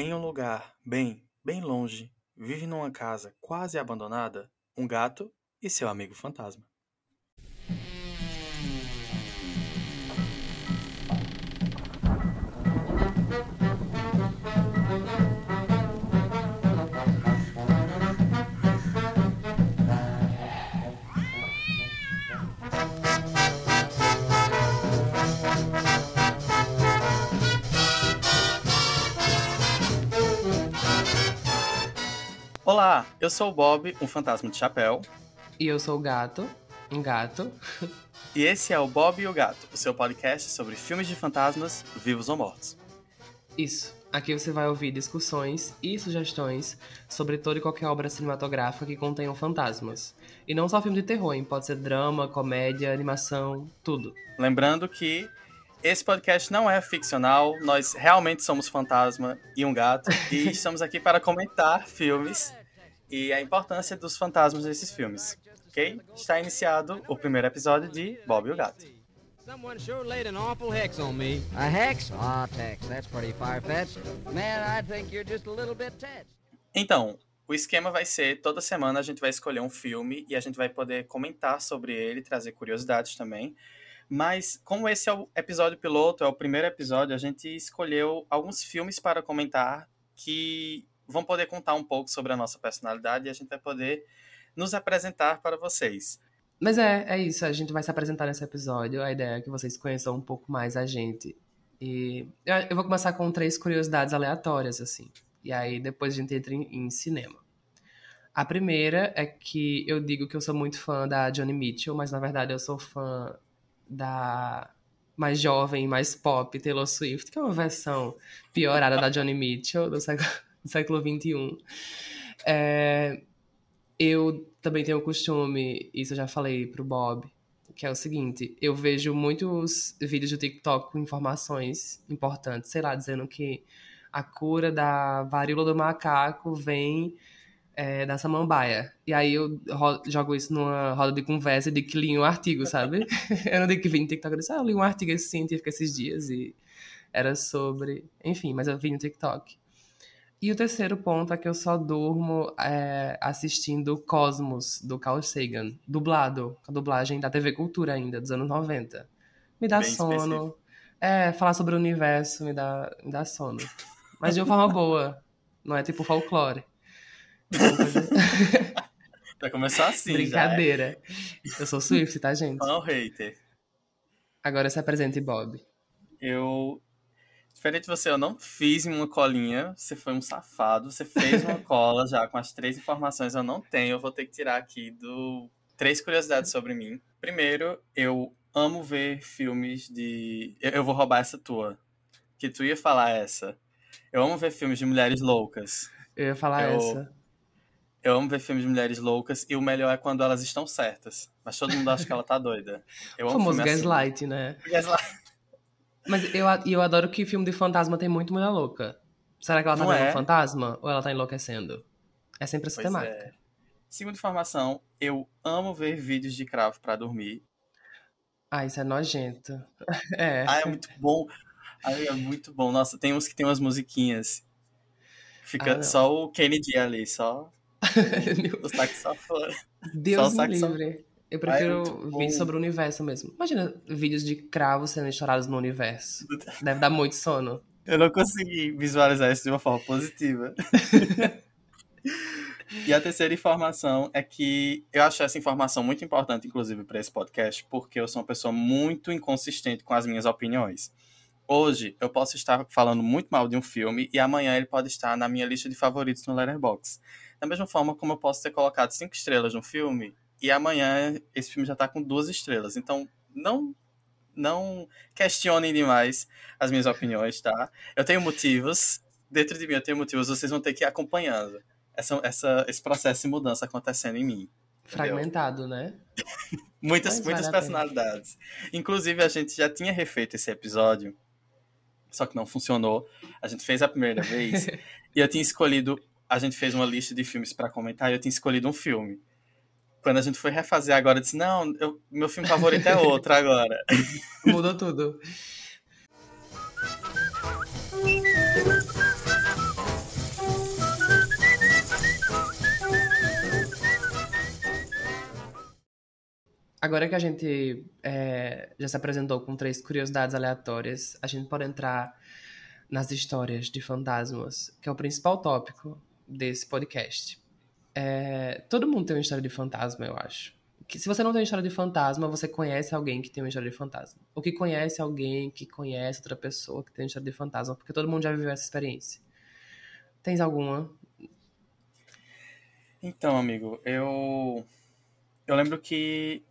Em um lugar bem, bem longe, vive numa casa quase abandonada um gato e seu amigo fantasma. Olá, eu sou o Bob, um fantasma de chapéu. E eu sou o Gato, um gato. E esse é o Bob e o Gato, o seu podcast sobre filmes de fantasmas, vivos ou mortos. Isso. Aqui você vai ouvir discussões e sugestões sobre toda e qualquer obra cinematográfica que contenham fantasmas. E não só filme de terror, hein? pode ser drama, comédia, animação, tudo. Lembrando que esse podcast não é ficcional, nós realmente somos fantasma e um gato e estamos aqui para comentar filmes e a importância dos fantasmas nesses filmes. Ok? Está iniciado o primeiro episódio de Bob e o Gato. Someone sure laid an awful hex on me. A hex? Aw, Tex, that's pretty far-fetched. Man, I think you're just a little bit touched. Então, o esquema vai ser toda semana a gente vai escolher um filme e a gente vai poder comentar sobre ele, trazer curiosidades também. Mas como esse é o episódio piloto, é o primeiro episódio, a gente escolheu alguns filmes para comentar que vão poder contar um pouco sobre a nossa personalidade e a gente vai poder nos apresentar para vocês. Mas é, é isso, a gente vai se apresentar nesse episódio. A ideia é que vocês conheçam um pouco mais a gente. E eu vou começar com três curiosidades aleatórias, assim. E aí depois a gente entra em, em cinema. A primeira é que eu digo que eu sou muito fã da Johnny Mitchell, mas na verdade eu sou fã da mais jovem, mais pop, Taylor Swift, que é uma versão piorada da Johnny Mitchell do século, do século XXI. É, eu também tenho o costume, isso eu já falei pro Bob, que é o seguinte, eu vejo muitos vídeos do TikTok com informações importantes, sei lá, dizendo que a cura da varíola do macaco vem é, da samambaia. E aí eu jogo isso numa roda de conversa de que li um artigo, sabe? eu não digo que vi no TikTok, eu disse, ah, eu li um artigo científico esses dias e era sobre... Enfim, mas eu vi no TikTok. E o terceiro ponto é que eu só durmo é, assistindo Cosmos, do Carl Sagan, dublado, a dublagem da TV Cultura ainda, dos anos 90. Me dá Bem sono. Específico. É, falar sobre o universo me dá, me dá sono. Mas de uma forma boa, não é tipo folclore. Vai começar assim, Brincadeira. Eu sou Swift, tá, gente? Não, hater. Agora se apresente, Bob. Eu Diferente de você, eu não fiz uma colinha. Você foi um safado. Você fez uma cola já com as três informações. Eu não tenho. Eu vou ter que tirar aqui do três curiosidades sobre mim. Primeiro, eu amo ver filmes de. Eu vou roubar essa tua. Que tu ia falar essa. Eu amo ver filmes de mulheres loucas. Eu ia falar eu... essa. Eu amo ver filmes de mulheres loucas e o melhor é quando elas estão certas. Mas todo mundo acha que ela tá doida. Eu o famoso gaslight, assim. né? Gaslight. Mas eu, eu adoro que filme de fantasma tem muito mulher louca. Será que ela tá Não vendo é? um fantasma ou ela tá enlouquecendo? É sempre essa pois temática. É. Segunda informação, eu amo ver vídeos de cravo para dormir. Ah, isso é nojento. É. Ah, é muito bom. Ai, é muito bom. Nossa, tem uns que tem umas musiquinhas. Fica ah, só o Kennedy ali, só. o sax só fora. Deus só me livre. Eu prefiro Ai, vídeos sobre o universo mesmo. Imagina vídeos de cravos sendo estourados no universo. Deve dar muito sono. Eu não consegui visualizar isso de uma forma positiva. e a terceira informação é que eu acho essa informação muito importante, inclusive, para esse podcast, porque eu sou uma pessoa muito inconsistente com as minhas opiniões. Hoje eu posso estar falando muito mal de um filme e amanhã ele pode estar na minha lista de favoritos no Letterboxd. Da mesma forma como eu posso ter colocado cinco estrelas no filme e amanhã esse filme já tá com duas estrelas. Então, não não questionem demais as minhas opiniões, tá? Eu tenho motivos, dentro de mim eu tenho motivos, vocês vão ter que ir acompanhando essa, essa, esse processo de mudança acontecendo em mim. Fragmentado, né? muitas Mas muitas personalidades. Inclusive, a gente já tinha refeito esse episódio, só que não funcionou. A gente fez a primeira vez e eu tinha escolhido. A gente fez uma lista de filmes para comentar e eu tinha escolhido um filme quando a gente foi refazer agora, eu disse, não, eu, meu filme favorito é outro agora. Mudou tudo. Agora que a gente é, já se apresentou com três curiosidades aleatórias, a gente pode entrar nas histórias de fantasmas, que é o principal tópico desse podcast. É, todo mundo tem uma história de fantasma, eu acho. Que, se você não tem uma história de fantasma, você conhece alguém que tem uma história de fantasma. Ou que conhece alguém que conhece outra pessoa que tem uma história de fantasma, porque todo mundo já viveu essa experiência. Tens alguma? Então, amigo, eu eu lembro que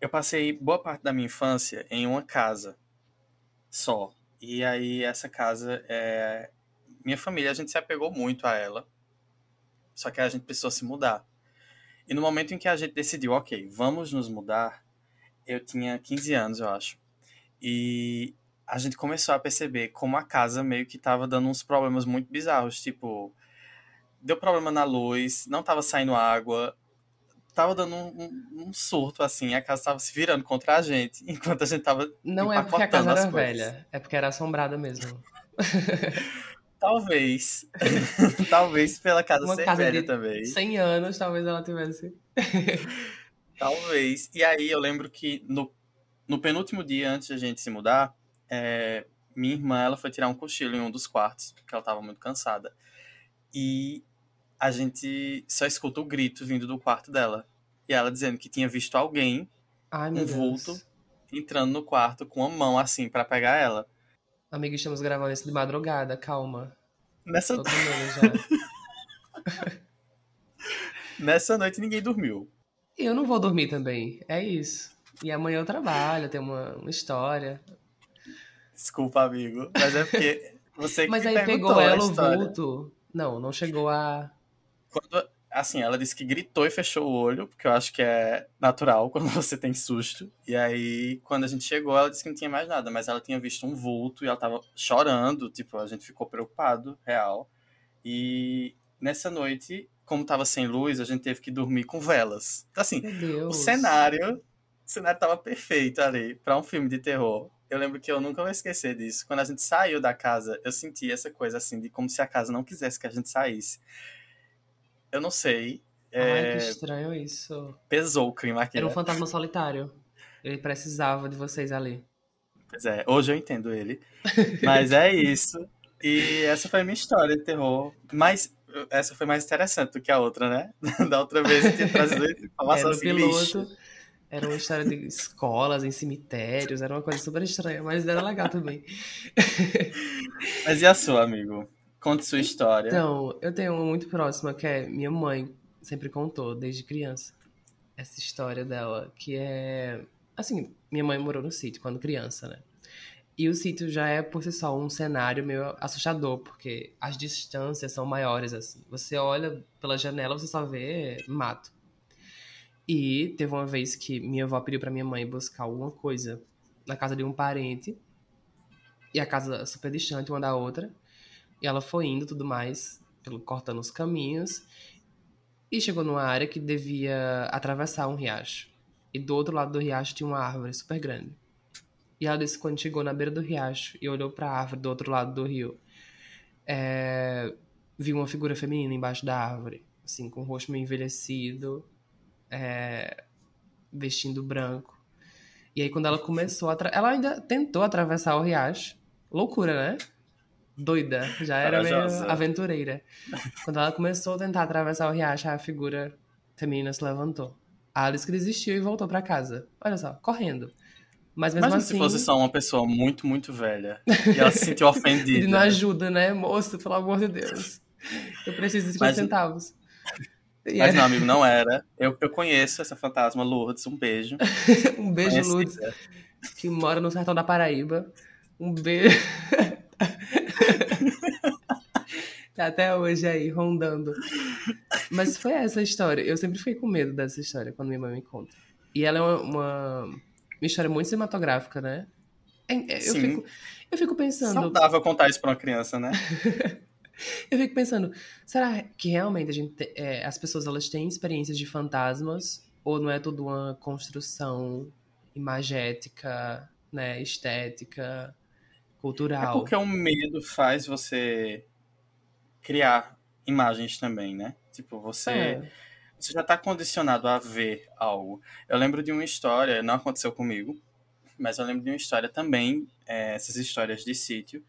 eu passei boa parte da minha infância em uma casa só. E aí essa casa é minha família, a gente se apegou muito a ela. Só que a gente precisou se mudar. E no momento em que a gente decidiu, ok, vamos nos mudar, eu tinha 15 anos, eu acho. E a gente começou a perceber como a casa meio que estava dando uns problemas muito bizarros. Tipo, deu problema na luz, não estava saindo água, tava dando um, um, um, surto, assim, a casa tava se virando contra a gente, enquanto a gente tava. Não é porque a casa era velha, é porque era assombrada mesmo. Talvez. talvez pela casa Uma ser casa velha de também. 100 anos, talvez ela tivesse. talvez. E aí eu lembro que no, no penúltimo dia antes da gente se mudar, é, minha irmã ela foi tirar um cochilo em um dos quartos, porque ela tava muito cansada. E a gente só escuta o grito vindo do quarto dela. E ela dizendo que tinha visto alguém, Ai, um vulto, Deus. entrando no quarto com a mão assim para pegar ela. Amiga, estamos gravando isso de madrugada, calma. Nessa, Todo já. nessa noite ninguém dormiu. E eu não vou dormir também, é isso. E amanhã eu trabalho, tem uma, uma história. Desculpa, amigo. Mas é porque você que Mas aí pegou ela o vulto. Não, não chegou a. Quando, assim, ela disse que gritou e fechou o olho, porque eu acho que é natural quando você tem susto. E aí, quando a gente chegou, ela disse que não tinha mais nada, mas ela tinha visto um vulto e ela tava chorando, tipo, a gente ficou preocupado, real. E nessa noite, como tava sem luz, a gente teve que dormir com velas. Então, assim, o cenário, o cenário tava perfeito ali para um filme de terror. Eu lembro que eu nunca vou esquecer disso. Quando a gente saiu da casa, eu senti essa coisa assim, de como se a casa não quisesse que a gente saísse. Eu não sei. Ai, é, que estranho isso. pesou o clima aqui. Era um né? fantasma solitário. Ele precisava de vocês ali. Pois é, hoje eu entendo ele. Mas é isso. E essa foi a minha história de terror. Mas essa foi mais interessante do que a outra, né? Da outra vez eu tinha trazido Era informação assim, lixo. piloto. Era uma história de escolas, em cemitérios, era uma coisa super estranha, mas era legal também. Mas e a sua, amigo? Conte sua história. Então, eu tenho uma muito próxima que é minha mãe sempre contou desde criança. Essa história dela, que é. Assim, minha mãe morou no sítio quando criança, né? E o sítio já é por si só um cenário meio assustador, porque as distâncias são maiores, assim. Você olha pela janela, você só vê mato. E teve uma vez que minha avó pediu pra minha mãe buscar alguma coisa na casa de um parente. E a casa super distante uma da outra. E ela foi indo tudo mais, cortando os caminhos. E chegou numa área que devia atravessar um riacho. E do outro lado do riacho tinha uma árvore super grande. E ela disse quando chegou na beira do riacho e olhou para a árvore do outro lado do rio, é, viu uma figura feminina embaixo da árvore, assim, com o rosto meio envelhecido, é, vestindo branco. E aí quando ela começou Ela ainda tentou atravessar o riacho. Loucura, né? Doida. Já era meio aventureira. Quando ela começou a tentar atravessar o riacho, a figura feminina se levantou. A Alice que desistiu e voltou para casa. Olha só, correndo. Mas mesmo Imagina assim... se fosse só uma pessoa muito, muito velha. E ela se sentiu ofendida. Ele não ajuda, né, moço? Pelo amor de Deus. Eu preciso de 50 Mas- centavos. E Mas é- não, amigo, não era. Eu, eu conheço essa fantasma Lourdes, um beijo. Um beijo, Conhecida. que mora no sertão da Paraíba. Um beijo. tá até hoje aí, rondando. Mas foi essa a história. Eu sempre fiquei com medo dessa história quando minha mãe me conta. E ela é uma, uma, uma história muito cinematográfica, né? É- é- Eu Sim. fico, eu fico pensando. Saudável contar isso pra uma criança, né? Eu fico pensando, será que realmente a gente, te- é, as pessoas elas têm experiências de fantasmas ou não é tudo uma construção imagética, né, estética, É cultural? porque o medo faz você criar imagens também, né? Tipo, você, É, você já tá condicionado a ver algo. Eu lembro de uma história, não aconteceu comigo, mas eu lembro de uma história também, é, essas histórias de sítio,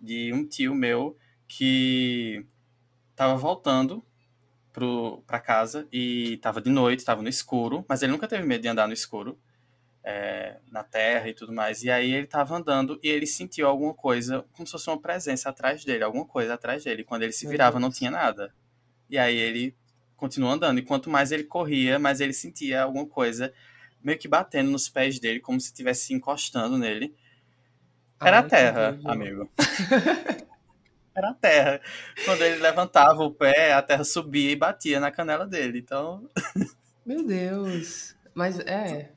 de um tio meu que tava voltando pro, pra casa e tava de noite, tava no escuro, mas ele nunca teve medo de andar no escuro, é, na terra e tudo mais. E aí ele tava andando e ele sentiu alguma coisa, como se fosse uma presença atrás dele, alguma coisa atrás dele. Quando ele se virava, não tinha nada. E aí ele continuou andando. E quanto mais ele corria, mais ele sentia alguma coisa meio que batendo nos pés dele, como se estivesse encostando nele. Era a terra, amigo. Era a terra. Quando ele levantava o pé, a terra subia e batia na canela dele. Então, Meu Deus. Mas é.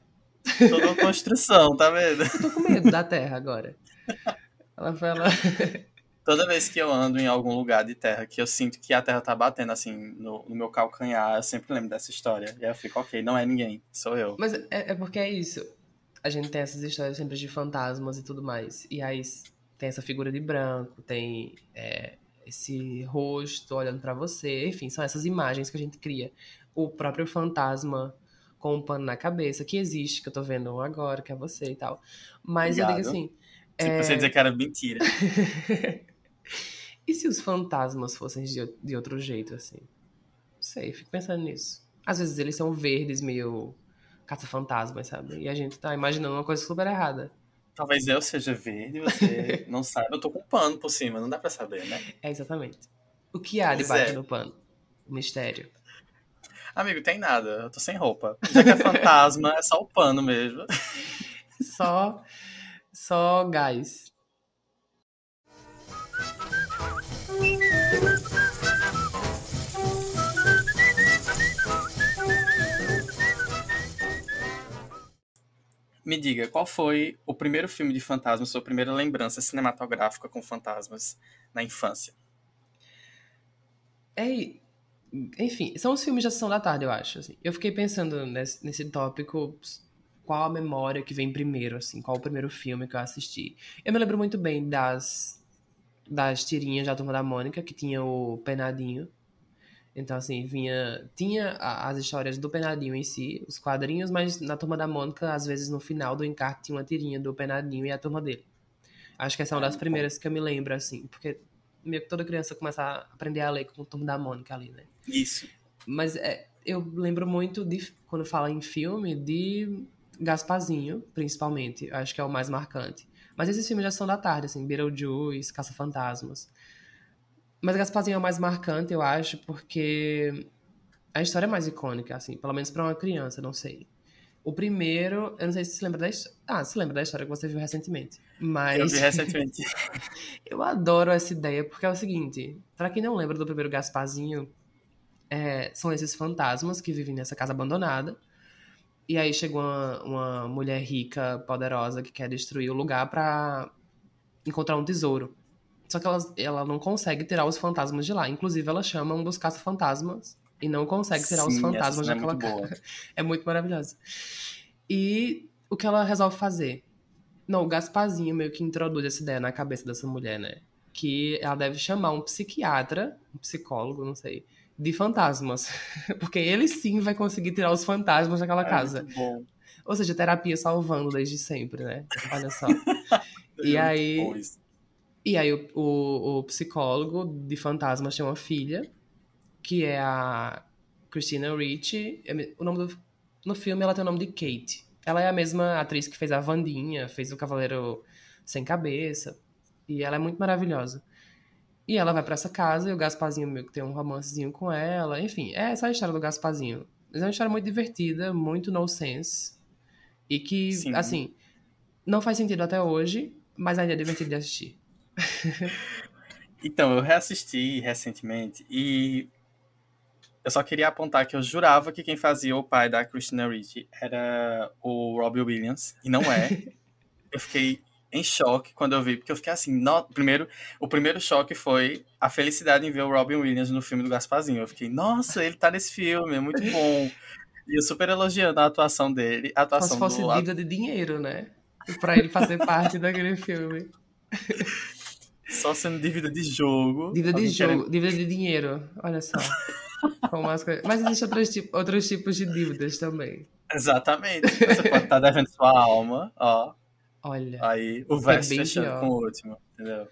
Toda uma construção, tá vendo? Eu tô com medo da terra agora. Ela foi ela. Toda vez que eu ando em algum lugar de terra, que eu sinto que a terra tá batendo assim no, no meu calcanhar, eu sempre lembro dessa história. E aí eu fico, ok, não é ninguém, sou eu. Mas é, é porque é isso. A gente tem essas histórias sempre de fantasmas e tudo mais. E aí tem essa figura de branco, tem é, esse rosto olhando pra você. Enfim, são essas imagens que a gente cria. O próprio fantasma com um pano na cabeça, que existe, que eu tô vendo um agora, que é você e tal. Mas eu digo Obrigado. assim. Tipo, é, você dizer que era mentira. e se os fantasmas fossem de, de outro jeito, assim? Não sei, fico pensando nisso. Às vezes eles são verdes, meio caça-fantasmas, sabe? E a gente tá imaginando uma coisa super errada. Talvez eu seja verde, você não sabe. Eu tô com um pano por cima, não dá pra saber, né? É exatamente. O que há Pois debaixo é. do pano? O mistério. Amigo, tem nada, eu tô sem roupa. Já que é fantasma, é só o pano mesmo. Só, só gás. Me diga, qual foi o primeiro filme de fantasmas, sua primeira lembrança cinematográfica com fantasmas na infância? É, e- enfim, são os filmes de Sessão da Tarde, eu acho. assim. Eu fiquei pensando nesse, nesse tópico, qual a memória que vem primeiro, assim, qual o primeiro filme que eu assisti. Eu me lembro muito bem das, das tirinhas da Turma da Mônica, que tinha o Penadinho. Então, assim, vinha. Tinha as histórias do Penadinho em si, os quadrinhos, mas na Turma da Mônica, às vezes no final do encarte tinha uma tirinha do Penadinho e a turma dele. Acho que essa é uma Ah, das bom. primeiras que eu me lembro, assim, porque meio que toda criança começa a aprender a ler com o Turma da Mônica ali, né? Isso. Mas é, eu lembro muito de, quando fala em filme, de Gasparzinho, principalmente. Eu Acho que é o mais marcante. Mas esses filmes já são da tarde, assim, Beetlejuice, Caça-Fantasmas. Mas Gasparzinho é o mais marcante, eu acho, porque a história é mais icônica, assim, pelo menos pra uma criança, não sei. O primeiro, eu não sei se você lembra da história. Ah, se lembra da história que você viu recentemente. Mas. Eu vi recentemente. Eu adoro essa ideia, porque é o seguinte: pra quem não lembra do primeiro Gasparzinho, é, são esses fantasmas que vivem nessa casa abandonada. E aí chega uma, uma mulher rica, poderosa, que quer destruir o lugar pra encontrar um tesouro. Só que ela, ela não consegue tirar os fantasmas de lá. Inclusive, ela chama um dos caça-fantasmas e não consegue tirar os Sim, fantasmas essa cena é daquela boa. casa. É muito maravilhosa. E o que ela resolve fazer? Não, o Gasparzinho meio que introduz essa ideia na cabeça dessa mulher, né? Que ela deve chamar um psiquiatra, um psicólogo, não sei, de fantasmas. Porque ele sim vai conseguir tirar os fantasmas daquela É casa. Ou seja, terapia salvando desde sempre, né? Olha só. E É aí- bom isso. E aí o, o, o psicólogo de fantasmas tem uma filha, que é a Christina Ricci. Me- O nome do, no filme ela tem o nome de Kate. Ela é a mesma atriz que fez a Vandinha, fez o Cavaleiro Sem Cabeça. E ela é muito maravilhosa. E ela vai pra essa casa e o Gasparzinho meio que tem um romancezinho com ela. Enfim, é essa a história do Gasparzinho. Mas é uma história muito divertida, muito no sense. E que, Sim. assim, não faz sentido até hoje, mas ainda é divertido de assistir. Então, eu reassisti recentemente e eu só queria apontar que eu jurava que quem fazia o pai da Christina Ricci era o Robbie Williams, e não é. eu fiquei em choque quando eu vi, porque eu fiquei assim, no... primeiro, o primeiro choque foi a felicidade em ver o Robin Williams no filme do Gasparzinho. Eu fiquei, nossa, ele tá nesse filme, é muito bom. E eu super elogiando a atuação dele, a atuação se fosse do dívida de dinheiro, né? Pra ele fazer parte daquele filme. só sendo dívida de jogo. Dívida de querendo- jogo, dívida de dinheiro. Olha só. Com coisas- Mas existem outros, tipo- outros tipos de dívidas também. Exatamente. Você pode estar devendo sua alma, ó. Olha. Aí o verso bem fechando pior. com o último, entendeu?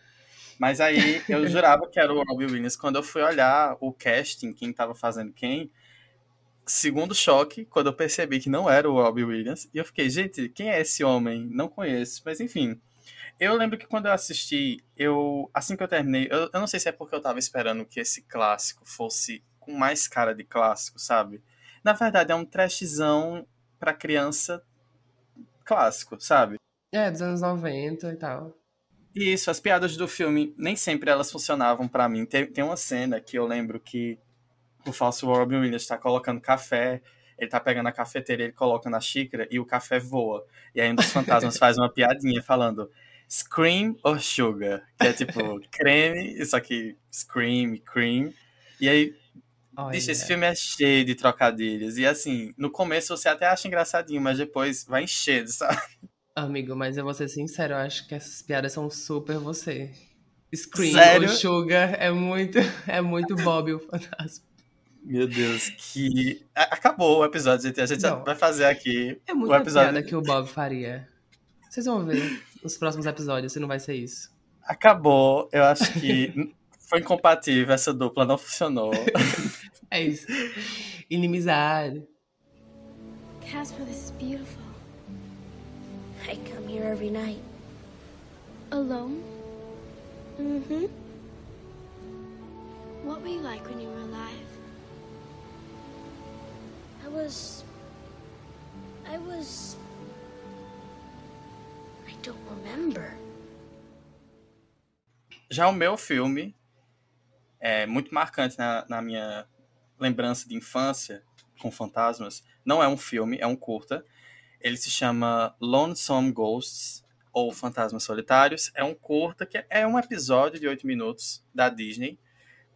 Mas aí eu jurava que era o Robbie Williams. Quando eu fui olhar o casting, quem tava fazendo quem, segundo choque, quando eu percebi que não era o Robbie Williams, e eu fiquei, gente, quem é esse homem? Não conheço, mas enfim. Eu lembro que quando eu assisti, eu assim que eu terminei, eu, eu não sei se é porque eu tava esperando que esse clássico fosse com mais cara de clássico, sabe? Na verdade, é um trashzão pra criança clássico, sabe? É, dos anos 90 e tal. Isso, as piadas do filme, nem sempre elas funcionavam pra mim. Tem, tem uma cena que eu lembro que o falso Robin Williams tá colocando café, ele tá pegando a cafeteira, ele coloca na xícara e o café voa. E aí um dos fantasmas faz uma piadinha falando Scream or Sugar, que é tipo creme, só que Scream, cream. E aí, Olha. bicho, esse filme é cheio de trocadilhos. E assim, no começo você até acha engraçadinho, mas depois vai enchendo, sabe? Amigo, mas eu vou ser sincero, eu acho que essas piadas são super você. Scream Sério? Sugar é muito, é muito Bob o fantasma. Meu Deus, que. Acabou o episódio, gente. A gente Não. vai fazer aqui É o muita episódio. piada que o Bob faria. Vocês vão ver nos próximos episódios se não vai ser isso. Acabou. Eu acho que foi incompatível, essa dupla não funcionou. É isso. Inimizade. Casper, this is beautiful. I come here every night. Alone? Mm-hmm. What were you like when you were alive? I was. I was. I don't remember. Já o meu filme é muito marcante na, na minha lembrança de infância com fantasmas. Não é um filme, é um curta. Ele se chama Lonesome Ghosts ou Fantasmas Solitários. É um curta que é um episódio de oito minutos da Disney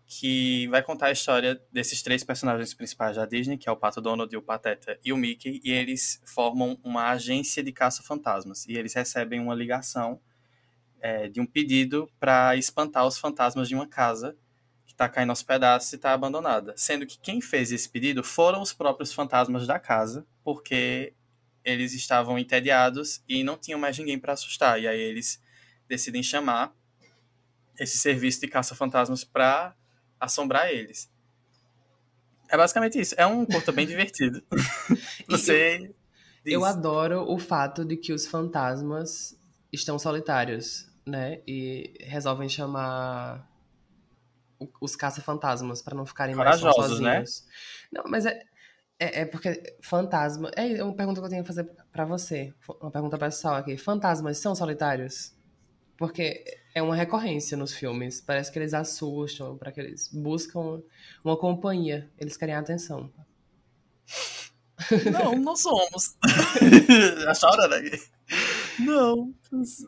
que vai contar a história desses três personagens principais da Disney, que é o Pato Donald, o Pateta e o Mickey, e eles formam uma agência de caça-fantasmas. E eles recebem uma ligação é, de um pedido para espantar os fantasmas de uma casa que está caindo aos pedaços e está abandonada. Sendo que quem fez esse pedido foram os próprios fantasmas da casa, porque eles estavam entediados e não tinham mais ninguém para assustar. E aí eles decidem chamar esse serviço de caça-fantasmas para assombrar eles. É basicamente isso. É um curta bem divertido. Você. Eu diz. adoro o fato de que os fantasmas estão solitários, né? E resolvem chamar os caça-fantasmas pra não ficarem mais Corajosos, né? sozinhos. Não, mas é, é, é porque fantasma. É uma pergunta que eu tenho que fazer pra você. Uma pergunta pessoal aqui. Fantasmas são solitários? Porque é uma recorrência nos filmes. Parece que eles assustam, para que eles buscam uma companhia. Eles querem atenção. Não, não somos. A chora aqui. Não,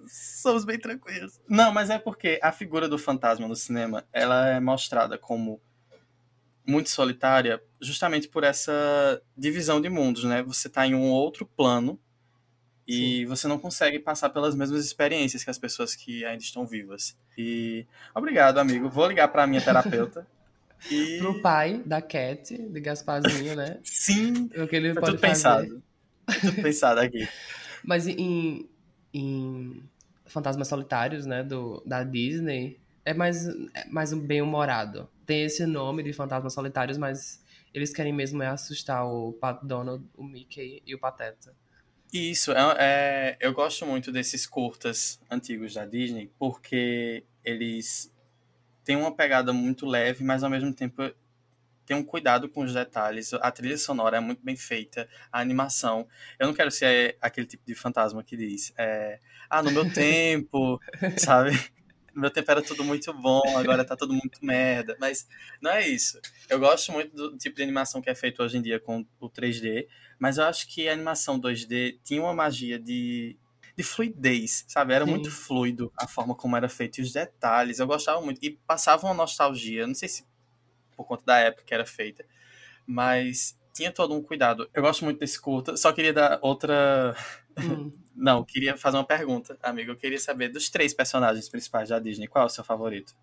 somos bem tranquilos. Não, mas é porque a figura do fantasma no cinema, ela é mostrada como muito solitária, justamente por essa divisão de mundos, né? Você tá em um outro plano e você não consegue passar pelas mesmas experiências que as pessoas que ainda estão vivas. E obrigado, amigo. Vou ligar para minha terapeuta. E Pro pai da Cat, de Gasparzinho, né? sim, O que ele pode tudo fazer. pensado. Tudo pensado aqui. Mas em, em Fantasmas Solitários, né, do, da Disney, é mais, é mais um bem humorado. Tem esse nome de Fantasmas Solitários, mas eles querem mesmo é assustar o Pat Donald, o Mickey e o Pateta. Isso, é, é- eu gosto muito desses curtas antigos da Disney, porque eles têm uma pegada muito leve, mas ao mesmo tempo tem um cuidado com os detalhes. A trilha sonora é muito bem feita, a animação. Eu não quero ser aquele tipo de fantasma que diz, é, ah, no meu tempo, sabe? No meu tempo era tudo muito bom, agora tá tudo muito merda. Mas não é isso. Eu gosto muito do tipo de animação que é feito hoje em dia com o 3D, mas eu acho que a animação 2D tinha uma magia de, de fluidez, sabe? Era Sim. muito fluido a forma como era feito e os detalhes. Eu gostava muito. E passava uma nostalgia, não sei se por conta da época que era feita, mas tinha todo um cuidado. Eu gosto muito desse curta, só queria dar outra. Hum. Não, queria fazer uma pergunta, amigo. Eu queria saber dos três personagens principais da Disney, qual é o seu favorito?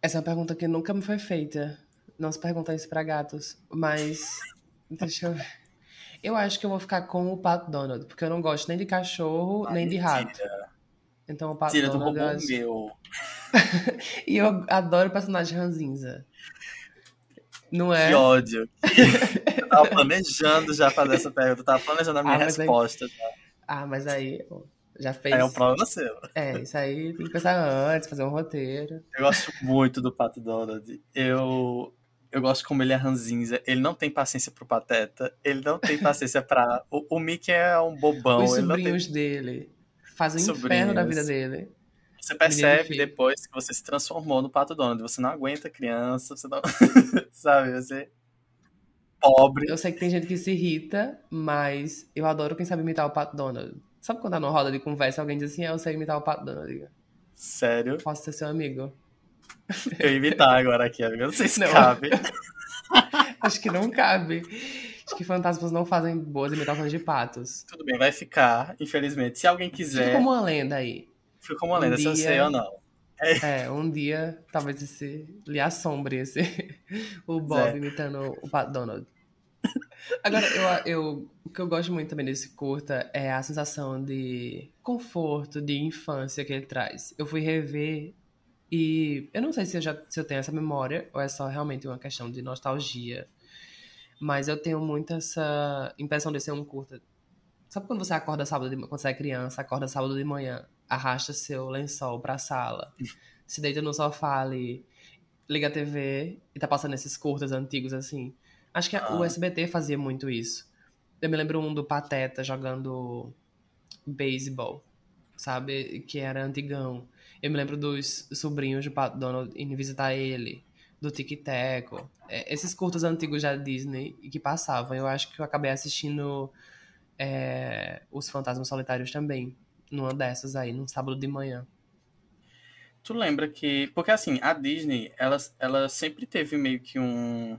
Essa é uma pergunta que nunca me foi feita. Não se pergunta isso pra gatos. Mas. Deixa eu ver. Eu acho que eu vou ficar com o Pato Donald, porque eu não gosto nem de cachorro, nem de rato. Então o Pato tira do eu robô meu. E eu adoro o personagem ranzinza. Não é? Que ódio. Eu tava planejando já fazer essa pergunta. Eu tava planejando a minha Ah, mas aí- resposta. Ah, mas aí já fez. É o problema seu. É, isso aí tem que pensar antes, fazer um roteiro. Eu gosto muito do Pato Donald. Eu, eu gosto como ele é ranzinza. Ele não tem paciência pro Pateta. Ele não tem paciência pra... O, o Mickey é um bobão. Os ele não tem... sobrinhos dele fazem o inferno da vida dele. Você percebe depois que você se transformou no Pato Donald. Você não aguenta criança. Você não... Sabe? Você... Pobre. Eu sei que tem gente que se irrita, mas eu adoro quem sabe imitar o Pato Donald. Sabe quando tá numa roda de conversa alguém diz assim, ah, eu sei imitar o Pato Donald? Sério. Posso ser seu amigo? Eu imitar agora aqui, amiga. Não sei se Não. cabe. Acho que não cabe. Que fantasmas não fazem boas imitações de patos. Tudo bem, vai ficar, infelizmente. Se alguém Fica quiser, como uma lenda aí. fica como uma lenda, se eu Um dia- sei ou não. É, um dia talvez esse lhe assombre esse o Bob É. imitando o Pat Donald. Agora, eu, eu, o que eu gosto muito também desse curta é a sensação de conforto, de infância que ele traz. Eu fui rever e eu não sei se eu já se eu tenho essa memória ou é só realmente uma questão de nostalgia. Mas eu tenho muito essa impressão de ser um curta. Sabe quando você acorda sábado de quando você é criança, acorda sábado de manhã, arrasta seu lençol pra sala, se deita no sofá ali, liga a TV e tá passando esses curtas antigos assim. Acho que a- o Ah. SBT fazia muito isso. Eu me lembro um do Pateta jogando beisebol, sabe? Que era antigão. Eu me lembro dos sobrinhos do Pato Donald indo visitar ele, do Tic Teco. É, esses curtas antigos da Disney que passavam. Eu acho que eu acabei assistindo é, Os Fantasmas Solitários também, numa dessas aí, num sábado de manhã. Tu lembra que. Porque assim, a Disney, ela, ela sempre teve meio que um.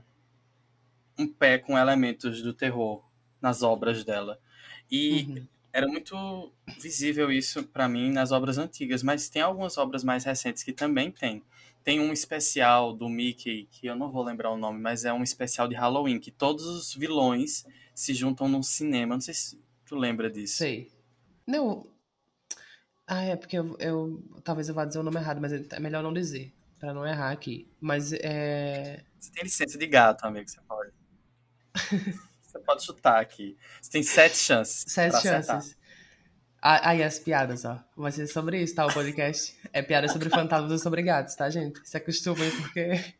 um pé com elementos do terror nas obras dela. E Uhum. era muito visível isso pra mim nas obras antigas, mas tem algumas obras mais recentes que também tem. Tem um especial do Mickey, que eu não vou lembrar o nome, mas é um especial de Halloween, que todos os vilões se juntam num cinema. Não sei se tu lembra disso. Sei. Não. Ah, é porque eu, eu- Talvez eu vá dizer o nome errado, mas é melhor não dizer, pra não errar aqui. Mas é. Você tem licença de gato, amigo, você pode. você pode chutar aqui. Você tem sete chances. Sete pra acertar. Chances. Ah, Aí as piadas, ó. Vai ser sobre isso, tá? O podcast. É piada sobre fantasmas ou sobre gatos, tá, gente? Se acostumem, porque.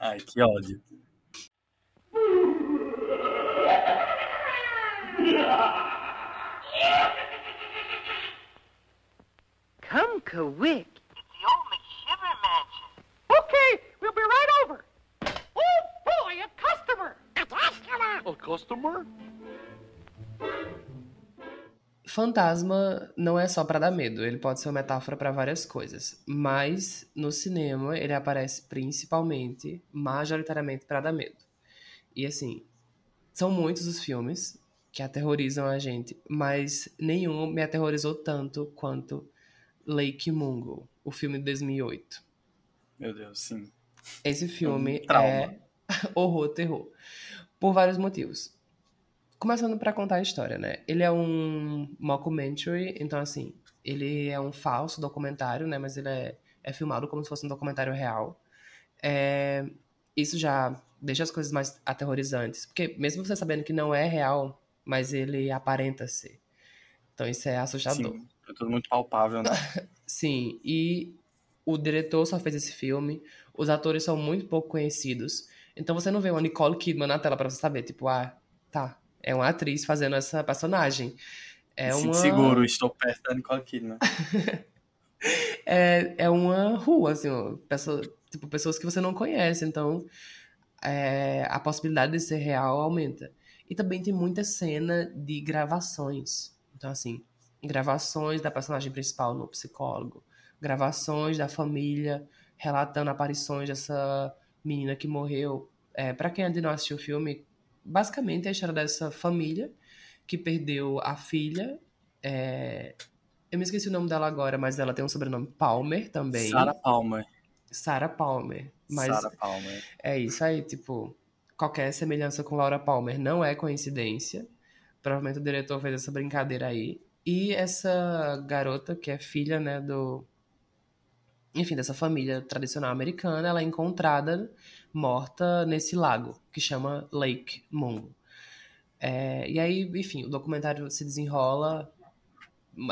Ai, que ódio. Come quick. It's the old McShiver mansion. Okay, we'll be right over. Oh boy, a customer! A customer! A customer? Fantasma não é só pra dar medo, ele pode ser uma metáfora pra várias coisas, mas no cinema ele aparece principalmente, majoritariamente pra dar medo. E assim, são muitos os filmes que aterrorizam a gente, mas nenhum me aterrorizou tanto quanto Lake Mungo, o filme de 2008. Meu Deus, sim. Esse filme Um é horror, terror. Por vários motivos. Começando pra contar a história, né? Ele é um mockumentary, então assim, ele é um falso documentário, né? Mas ele é, é filmado como se fosse um documentário real. É, isso já deixa as coisas mais aterrorizantes, porque mesmo você sabendo que não é real, mas ele aparenta ser. Então isso é assustador. Sim, é tudo muito palpável, né? Sim, e o diretor só fez esse filme, os atores são muito pouco conhecidos, então você não vê uma Nicole Kidman na tela pra você saber, tipo, ah, tá, é uma atriz fazendo essa personagem. É uma, seguro, estou perto da Nicole Kidman. é, é uma rua, assim, ó, pessoa, tipo, pessoas que você não conhece, então é, a possibilidade de ser real aumenta. E também tem muita cena de gravações. Então, assim, gravações da personagem principal no psicólogo, gravações da família relatando aparições dessa menina que morreu. É, para quem ainda não assistiu o filme, basicamente é a história dessa família que perdeu a filha. é, Eu me esqueci o nome dela agora, mas ela tem um sobrenome Palmer também. Sarah Palmer. Sarah Palmer. Mas Sarah Palmer. é isso aí, tipo, qualquer semelhança com Laura Palmer não é coincidência. Provavelmente o diretor fez essa brincadeira aí. E essa garota, que é filha, né, do. Enfim, dessa família tradicional americana, ela é encontrada morta nesse lago, que chama Lake Mungo. É, e aí, enfim, o documentário se desenrola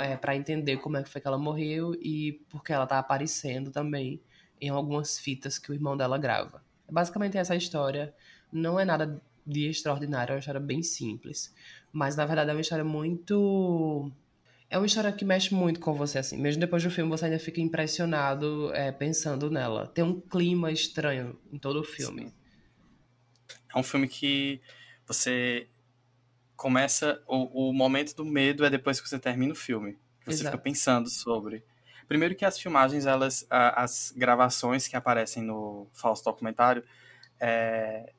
é, para entender como é que foi que ela morreu e porque ela tá aparecendo também em algumas fitas que o irmão dela grava. Basicamente essa história não é nada de extraordinário, é uma história bem simples, mas na verdade é uma história muito é uma história que mexe muito com você, assim. Mesmo depois do filme, você ainda fica impressionado é, pensando nela. Tem um clima estranho em todo o filme. Sim. É um filme que você começa. O, o momento do medo é depois que você termina o filme. Você Exato. fica pensando sobre. Primeiro que as filmagens, elas, as gravações que aparecem no falso documentário é,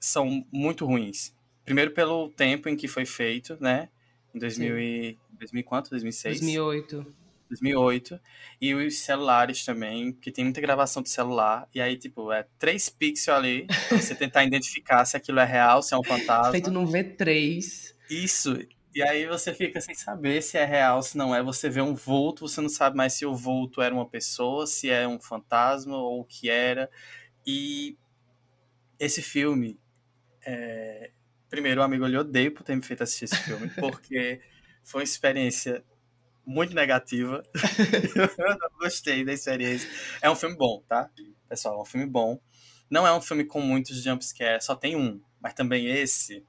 são muito ruins. Primeiro pelo tempo em que foi feito, né? Em 2000 e, 2000 quanto? 2006? 2008. 2008. E os celulares também, que tem muita gravação de celular. E aí, tipo, é 3 pixels ali, pra você tentar identificar se aquilo é real, se é um fantasma. Feito num V3. Isso. E aí você fica sem saber se é real, se não é. Você vê um vulto, você não sabe mais se o vulto era uma pessoa, se é um fantasma ou o que era. E esse filme. É... Primeiro, o amigo, eu odeio por ter me feito assistir esse filme, porque foi uma experiência muito negativa. eu não gostei da experiência. É um filme bom, tá? Pessoal, é um filme bom. Não é um filme com muitos jumpscares, só tem um. Mas também esse.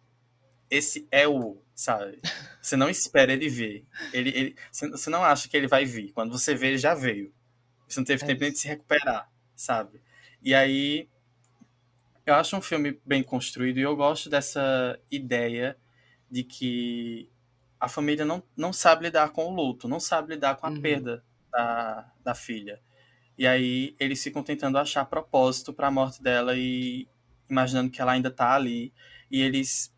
Esse é o, sabe? Você não espera ele vir. Ele, ele, você não acha que ele vai vir. Quando você vê, ele já veio. Você não teve É tempo nem de se recuperar, sabe? E aí. Eu acho um filme bem construído e eu gosto dessa ideia de que a família não, não sabe lidar com o luto, não sabe lidar com a Uhum. perda da, da filha. E aí eles ficam tentando achar propósito para a morte dela e imaginando que ela ainda tá ali. E eles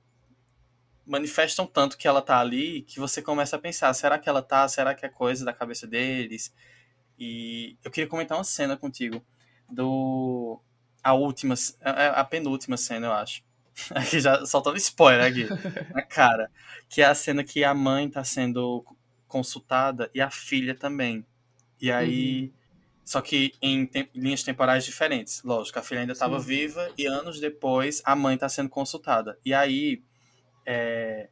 manifestam tanto que ela tá ali que você começa a pensar: será que ela tá? Será que é coisa da cabeça deles? E eu queria comentar uma cena contigo do. A última, a a penúltima cena, eu acho. Aqui já soltando spoiler aqui, na cara. Que é a cena que a mãe tá sendo consultada e a filha também. E aí. Só que em tem- linhas temporais diferentes. Lógico, a filha ainda estava viva e anos depois a mãe está sendo consultada. E aí. é,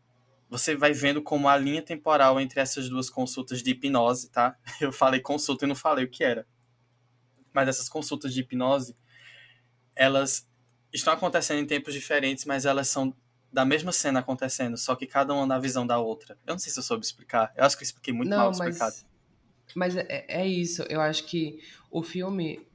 você vai vendo como a linha temporal entre essas duas consultas de hipnose, tá? Eu falei consulta e não falei o que era. Mas essas consultas de hipnose, elas estão acontecendo em tempos diferentes, mas elas são da mesma cena acontecendo, só que cada uma na visão da outra. Eu não sei se eu soube explicar. Eu acho que eu expliquei muito mal Não, explicado. mas, mas é, é isso. Eu acho que o filme.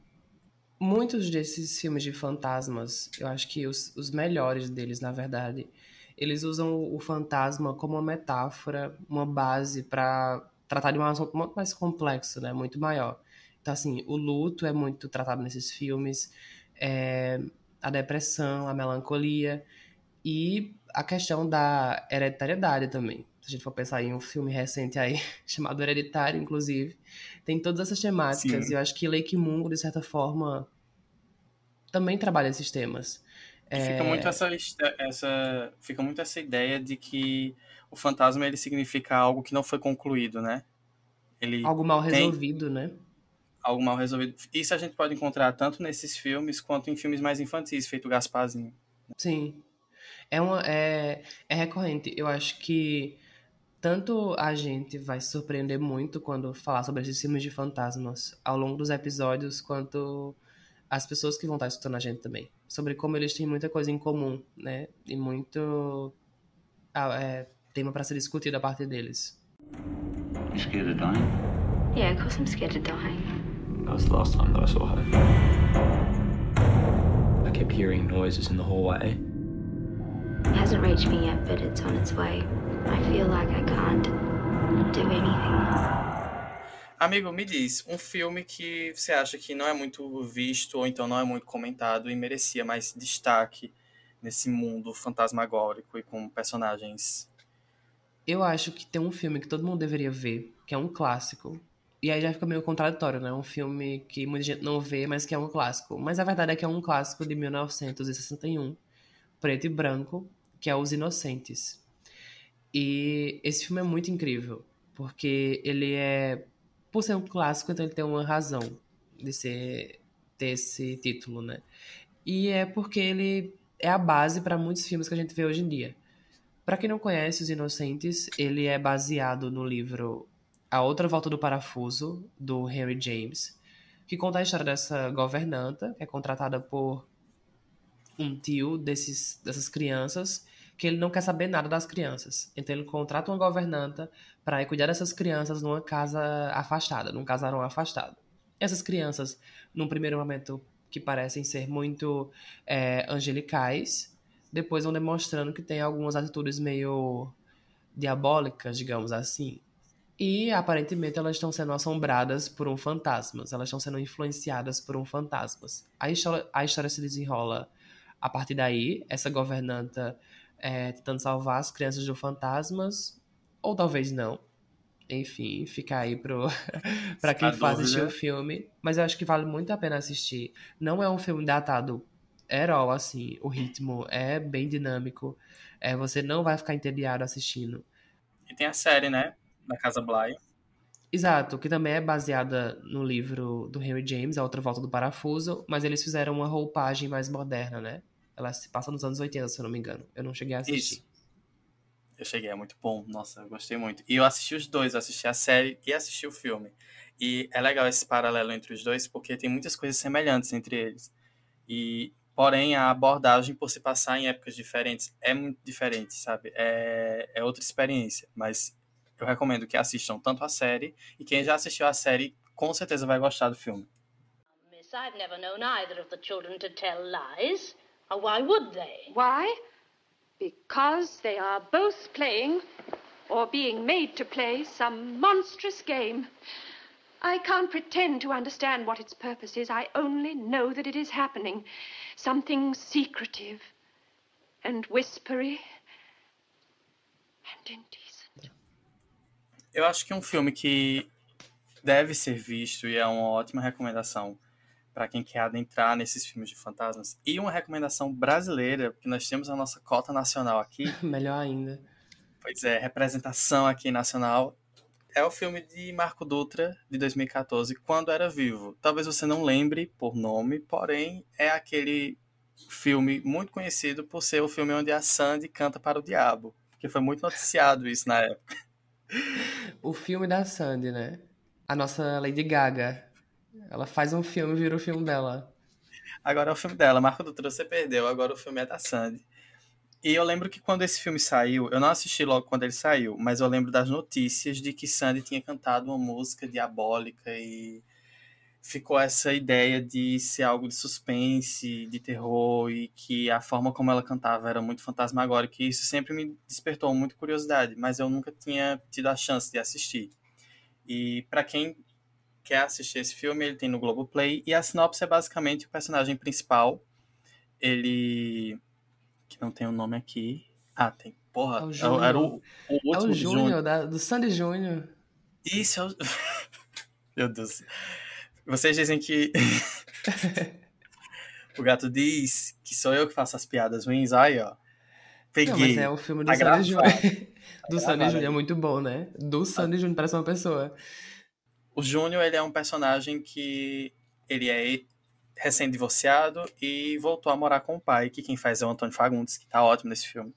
Muitos desses filmes de fantasmas, eu acho que os, os melhores deles, na verdade, eles usam o, o fantasma como uma metáfora, uma base para tratar de um assunto muito mais complexo, né? Muito maior. Então, assim, o luto é muito tratado nesses filmes, é, a depressão, a melancolia e a questão da hereditariedade também. Se a gente for pensar em um filme recente aí, chamado Hereditário, inclusive, tem todas essas temáticas. Sim. E eu acho que Lake Mungo, de certa forma, também trabalha esses temas. E Fica muito essa, essa fica muito essa ideia de que o fantasma ele significa algo que não foi concluído, né? Ele Algo mal tem- resolvido, né? Algo mal resolvido. Isso a gente pode encontrar tanto nesses filmes quanto em filmes mais infantis, feito Gasparzinho. Sim. É, uma, é, é recorrente. Eu acho que tanto a gente vai se surpreender muito quando falar sobre esses filmes de fantasmas ao longo dos episódios, quanto as pessoas que vão estar escutando a gente também. Sobre como eles têm muita coisa em comum, né? E muito é, tema para ser discutido a partir deles. You scared of dying? Yeah, of course I'm scared of dying. That was the last time that I saw her. I kept hearing noises in the hallway. It hasn't reached me yet, but it's on its way. I feel like I can't do anything. Amigo, me diz, um filme que você acha que não é muito visto ou então não é muito comentado e merecia mais destaque nesse mundo fantasmagórico e com personagens. Eu acho que tem um filme que todo mundo deveria ver, que é um clássico, E aí já fica meio contraditório, né? Um filme que muita gente não vê, mas que é um clássico. Mas a verdade é que é um clássico de 1961, preto e branco, que é Os Inocentes. E esse filme é muito incrível, porque ele é. Por ser um clássico, então ele tem uma razão de ser ter esse título, né? E é porque ele é a base para muitos filmes que a gente vê hoje em dia. Para quem não conhece Os Inocentes, ele é baseado no livro A Outra Volta do Parafuso, do Henry James, que conta a história dessa governanta, que é contratada por um tio desses, dessas crianças, que ele não quer saber nada das crianças. Então ele contrata uma governanta para cuidar dessas crianças numa casa afastada, num casarão afastado. Essas crianças, num primeiro momento, que parecem ser muito é, angelicais, depois vão demonstrando que tem algumas atitudes meio diabólicas, digamos assim. E aparentemente elas estão sendo assombradas por um fantasma, elas estão sendo influenciadas por um fantasma. A história, a história se desenrola a partir daí, essa governanta é, tentando salvar as crianças de fantasmas, ou talvez não. Enfim, fica aí pro para quem for assistir o filme, mas eu acho que vale muito a pena assistir. Não é um filme datado all, assim, o ritmo é bem dinâmico. É, você não vai ficar entediado assistindo. E tem a série, né? Da Casa Bly. Exato, que também é baseada no livro do Henry James, A Outra Volta do Parafuso, mas eles fizeram uma roupagem mais moderna, né? Ela se passa nos anos 80, se eu não me engano. Eu não cheguei a assistir. Isso. Eu cheguei, é muito bom. Nossa, eu gostei muito. E eu assisti os dois, eu assisti a série e assisti o filme. E é legal esse paralelo entre os dois, porque tem muitas coisas semelhantes entre eles. E Porém, a abordagem, por se passar em épocas diferentes, é muito diferente, sabe? É, é outra experiência. Mas eu recomendo que assistam tanto a série, e quem já assistiu a série, com certeza vai gostar do filme. Miss, I've never known either of the children to tell lies. Why would they? Why? Because they are both playing, or being made to play, some monstrous game. I can't pretend to understand what its purpose is. I only know that it is happening. Something secretive and whispery and indecent. Eu acho que um filme que deve ser visto e é uma ótima recomendação para quem quer adentrar nesses filmes de fantasmas. E uma recomendação brasileira, porque nós temos a nossa cota nacional aqui. Melhor ainda. Pois é, representação aqui nacional. É o filme de Marco Dutra, de 2014, Quando Era Vivo. Talvez você não lembre por nome, porém é aquele filme muito conhecido por ser o filme onde a Sandy canta para o diabo. Porque foi muito noticiado isso na época. O filme da Sandy, né? A nossa Lady Gaga. Ela faz um filme e vira o filme dela. Agora é o filme dela. Marco Dutra, você perdeu. Agora o filme é da Sandy. E eu lembro que quando esse filme saiu, eu não assisti logo quando ele saiu, mas eu lembro das notícias de que Sandy tinha cantado uma música diabólica e ficou essa ideia de ser algo de suspense, de terror e que a forma como ela cantava era muito fantasmagórica e isso sempre me despertou muita curiosidade, mas eu nunca tinha tido a chance de assistir. E para quem quer assistir esse filme, ele tem no Globoplay e a sinopse é basicamente o personagem principal, ele que não tem o um nome aqui. Ah, tem. Porra, é o era o, o último é o Júnior, do Sandy Júnior. Isso, é o... Meu Deus. Vocês dizem que. o gato diz que sou eu que faço as piadas ruins. Aí, ó. Peguei. Não, mas é o filme do tá Sandy Júnior. do tá Sandy Júnior é muito bom, né? Do Sandy Júnior parece uma pessoa. O Júnior, ele é um personagem que ele é recém-divorciado e voltou a morar com o pai, que quem faz é o Antônio Fagundes, que tá ótimo nesse filme.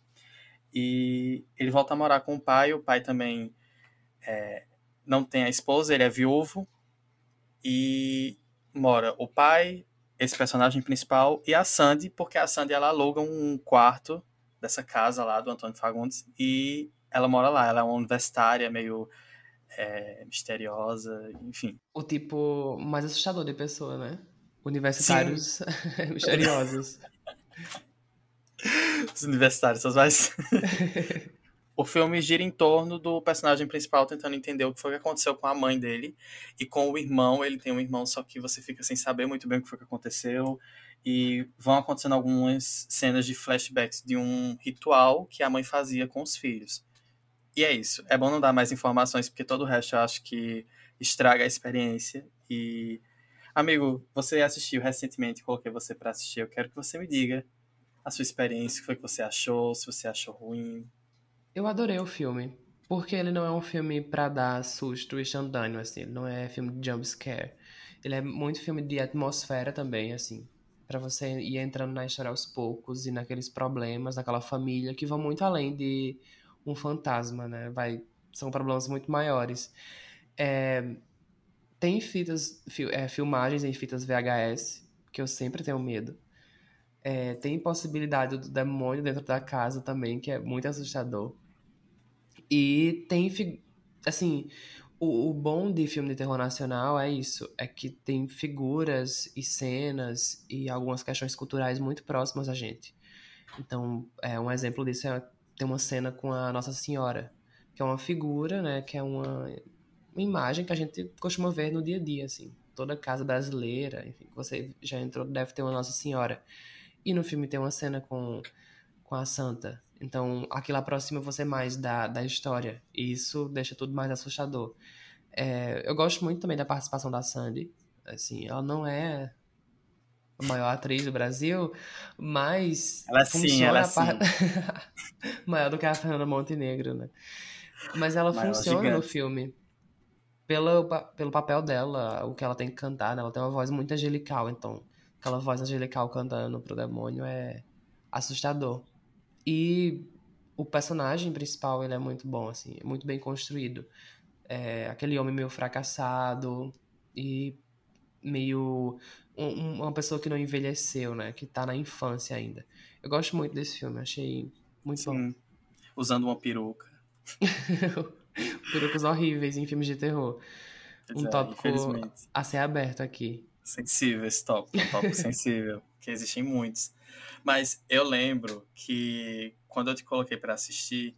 E ele volta a morar com o pai, o pai também é, não tem a esposa, ele é viúvo, e mora o pai, esse personagem principal, e a Sandy, porque a Sandy ela aluga um quarto dessa casa lá do Antônio Fagundes, e ela mora lá, ela é uma universitária meio é, misteriosa, enfim. O tipo mais assustador de pessoa, né? Universitários misteriosos. Os universitários são mais. o filme gira em torno do personagem principal tentando entender o que foi que aconteceu com a mãe dele e com o irmão. Ele tem um irmão, só que você fica sem saber muito bem o que foi que aconteceu. E vão acontecendo algumas cenas de flashbacks de um ritual que a mãe fazia com os filhos. E é isso. É bom não dar mais informações, porque todo o resto eu acho que estraga a experiência. E, amigo, você assistiu recentemente, coloquei você para assistir. Eu quero que você me diga a sua experiência, o que foi que você achou, se você achou ruim. Eu adorei o filme, porque ele não é um filme para dar susto instantâneo, assim, ele não é filme de jump scare. Ele é muito filme de atmosfera também, assim, para você ir entrando na história aos poucos e naqueles problemas daquela família que vão muito além de um fantasma, né? Vai, são problemas muito maiores. É, tem fitas, fi, é, filmagens em fitas VHS, que eu sempre tenho medo. É, tem possibilidade do demônio dentro da casa também, que é muito assustador. E tem, assim, o, o bom de filme de terror nacional é isso, é que tem figuras e cenas e algumas questões culturais muito próximas a gente. Então, é, um exemplo disso é tem uma cena com a Nossa Senhora, que é uma figura, né, que é uma, uma imagem que a gente costuma ver no dia a dia, assim. Toda casa brasileira, enfim, você já entrou, deve ter uma Nossa Senhora. E no filme tem uma cena com, com a Santa. Então, aquilo aproxima você mais da, da história. E isso deixa tudo mais assustador. É, eu gosto muito também da participação da Sandy. Assim, ela não é a maior atriz do Brasil, mas ela sim, ela sim. Par... maior do que a Fernanda Montenegro, né? Mas ela maior funciona gigante. no filme pelo, pelo papel dela, o que ela tem que cantar, né? Ela tem uma voz muito angelical, então aquela voz angelical cantando pro demônio é assustador. E o personagem principal, ele é muito bom, assim, é muito bem construído. É aquele homem meio fracassado e meio um, uma pessoa que não envelheceu, né, que tá na infância ainda. Eu gosto muito desse filme, achei muito Sim. bom. Usando uma peruca. Perucas horríveis em filmes de terror. Pois um é, tópico a ser aberto aqui. Sensível esse tópico, um tópico sensível, que existem muitos. Mas eu lembro que quando eu te coloquei para assistir,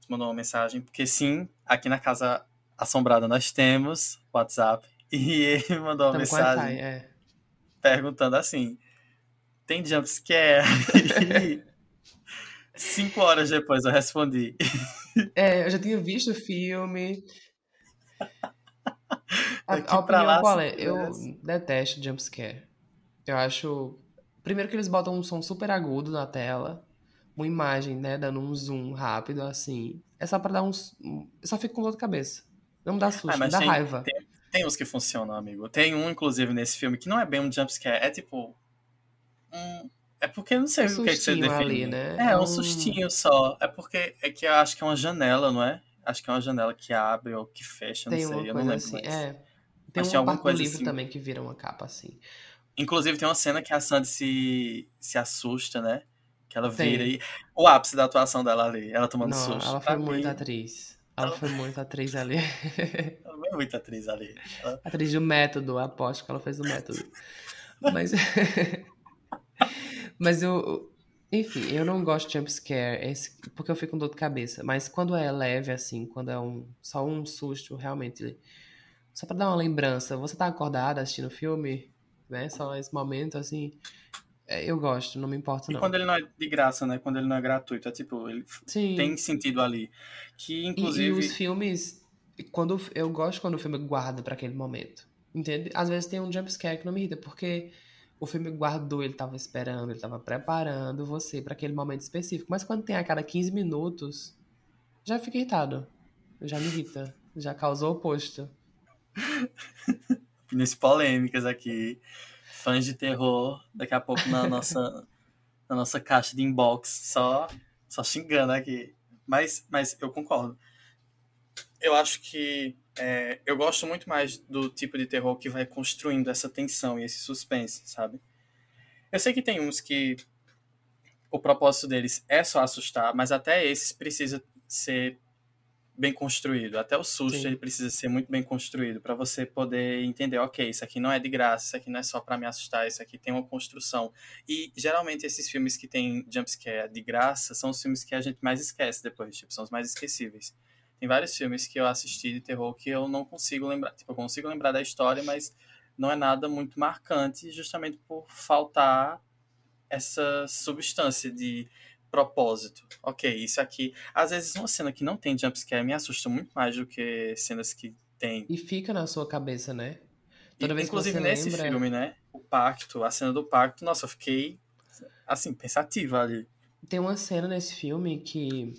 tu mandou uma mensagem, porque sim, aqui na casa assombrada nós temos WhatsApp, e ele mandou uma mensagem é. perguntando assim: tem jumpscare? cinco horas depois eu respondi. É, eu já tinha visto o filme. A, a opinião lá, qual é? Eu detesto jumpscare. Eu acho. Primeiro que eles botam um som super agudo na tela, uma imagem, né, dando um zoom rápido assim. É só pra dar uns. Eu só fico com dor de cabeça. Não me dá susto, ah, me dá tem, raiva. Tem, tem uns que funcionam, amigo. Tem um, inclusive, nesse filme que não é bem um jumpscare, é tipo. Um, é porque não sei um o que, é que você define. Ali, né? É, um, um sustinho só. É porque é que eu acho que é uma janela, não é? Acho que é uma janela que abre ou que fecha, não tem sei. Uma eu não lembro assim, mais. É. Tem um alguma coisa livro assim. também que vira uma capa assim. Inclusive tem uma cena que a Sandy se, se assusta, né? Que ela vira tem. e. O ápice da atuação dela ali, ela tomando não, susto. Ela foi muito atriz. Ela, ela foi muito atriz ali. ela foi muito atriz ali. Ela... Atriz do método, aposto que ela fez o método. Mas. Mas eu. Enfim, eu não gosto de jumpscare, porque eu fico com dor de cabeça. Mas quando é leve, assim, quando é um, só um susto, realmente. Só pra dar uma lembrança, você tá acordada assistindo o filme, né? Só esse momento, assim. É, eu gosto, não me importa, não. E quando ele não é de graça, né? Quando ele não é gratuito, é tipo, ele Sim. tem sentido ali. Que, inclusive. E, e os filmes. Quando, eu gosto quando o filme guarda para aquele momento. Entende? Às vezes tem um jumpscare que não me irrita, porque o filme guardou, ele tava esperando, ele tava preparando você para aquele momento específico. Mas quando tem a cada 15 minutos, já fica irritado. Já me irrita. Já causou o oposto. Opiniões polêmicas aqui. Fãs de terror, daqui a pouco na nossa, na nossa caixa de inbox, só, só xingando aqui. Mas, mas eu concordo. Eu acho que é, eu gosto muito mais do tipo de terror que vai construindo essa tensão e esse suspense, sabe? Eu sei que tem uns que o propósito deles é só assustar, mas até esses precisa ser bem construído. Até o susto Sim. ele precisa ser muito bem construído para você poder entender, ok, isso aqui não é de graça, isso aqui não é só para me assustar, isso aqui tem uma construção. E geralmente esses filmes que tem jumpscare de graça são os filmes que a gente mais esquece depois, tipo, são os mais esquecíveis. Tem vários filmes que eu assisti de terror que eu não consigo lembrar. Tipo, eu consigo lembrar da história, mas não é nada muito marcante, justamente por faltar essa substância de propósito. Ok, isso aqui. Às vezes, uma cena que não tem jumpscare me assusta muito mais do que cenas que Tem. E fica na sua cabeça, né? Toda E, vez inclusive que você nesse lembra... filme, né? O pacto, a cena do pacto, nossa, eu fiquei assim, pensativa ali. Tem uma cena nesse filme que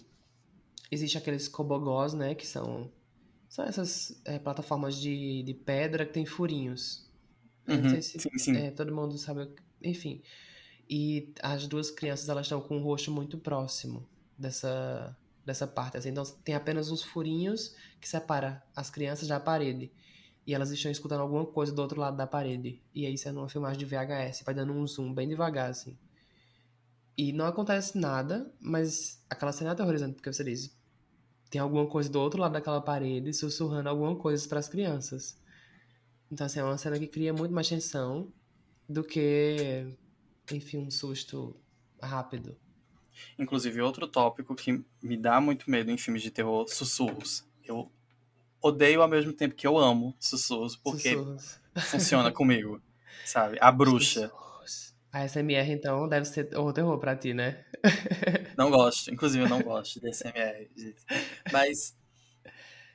existe aqueles cobogós, né? Que são, são essas é, plataformas de, de pedra que tem furinhos. Uhum, Não sei se sim, sim. é, todo mundo sabe. Enfim. E as duas crianças elas estão com o rosto muito próximo dessa, dessa parte. Assim. Então tem apenas uns furinhos que separa as crianças da parede. E elas estão escutando alguma coisa do outro lado da parede. E aí isso é numa filmagem de VHS. Vai dando um zoom bem devagar, assim. E não acontece nada, mas aquela cena é aterrorizante, porque você diz, tem alguma coisa do outro lado daquela parede sussurrando alguma coisa para as crianças. Então, assim, é uma cena que cria muito mais tensão do que, enfim, um susto rápido. Inclusive, outro tópico que me dá muito medo em filmes de terror, sussurros. Eu odeio ao mesmo tempo que eu amo sussurros, porque Sussurros. funciona comigo, sabe? A bruxa. A SMR, então, deve ser o terror pra ti, né? Não gosto. Inclusive, eu não gosto de SMR. gente. Mas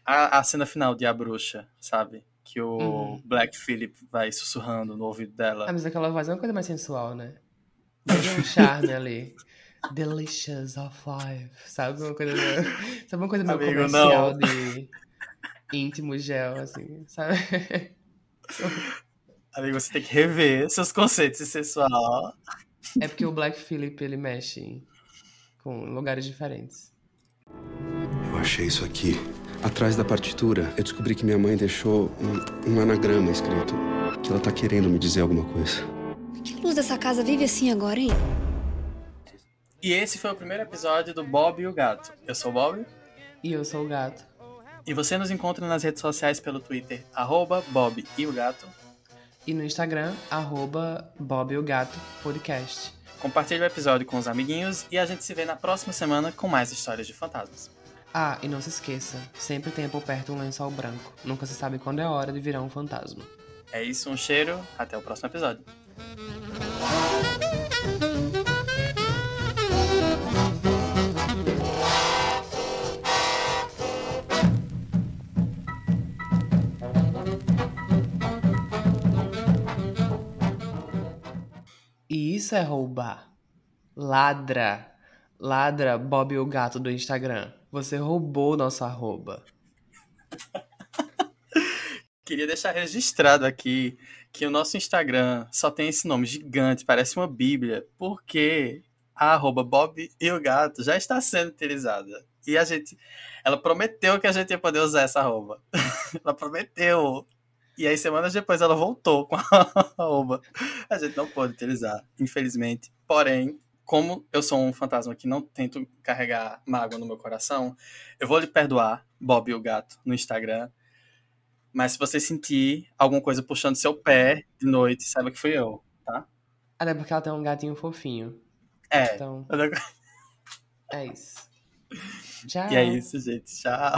a, a cena final de A Bruxa, sabe? Que o Uhum. Black Phillip vai sussurrando no ouvido dela. Ah, mas aquela voz é uma coisa mais sensual, né? Tem um charme ali. Delicious of life. Sabe uma coisa meio, sabe uma coisa meio Amigo, comercial não. de íntimo gel, assim, sabe? Amigo, você tem que rever seus conceitos de sensual. É porque o Black Phillip, ele mexe com lugares diferentes. Eu achei isso aqui. Atrás da partitura, eu descobri que minha mãe deixou um, um anagrama escrito. Que ela tá querendo me dizer alguma coisa. Que luz dessa casa vive assim agora, hein? E esse foi o primeiro episódio do Bob e o Gato. Eu sou o Bob. E eu sou o Gato. E você nos encontra nas redes sociais pelo Twitter, arroba Bob e o Gato. E no Instagram, arroba Bob e o Gato Podcast. Compartilhe o episódio com os amiguinhos e a gente se vê na próxima semana com mais histórias de fantasmas. Ah, e não se esqueça, sempre tenha por perto um lençol branco. Nunca se sabe quando é a hora de virar um fantasma. É isso, um cheiro, até o próximo episódio. E isso é roubar. Ladra. Ladra Bob o Gato do Instagram. Você roubou nosso arroba. Queria deixar registrado aqui que o nosso Instagram só tem esse nome gigante, parece uma bíblia, porque a arroba Bob e o Gato já está sendo utilizada. E a gente. Ela prometeu que a gente ia poder usar essa arroba. ela prometeu. E aí, semanas depois, ela voltou com a arroba. A gente não pôde utilizar, infelizmente. Porém, como eu sou um fantasma que não tento carregar mágoa no meu coração, eu vou lhe perdoar, Bob e o Gato, no Instagram. Mas se você sentir alguma coisa puxando seu pé de noite, saiba que fui eu, tá? Até porque ela tem um gatinho fofinho. É. Então, é isso. Tchau. E é isso, gente. Tchau.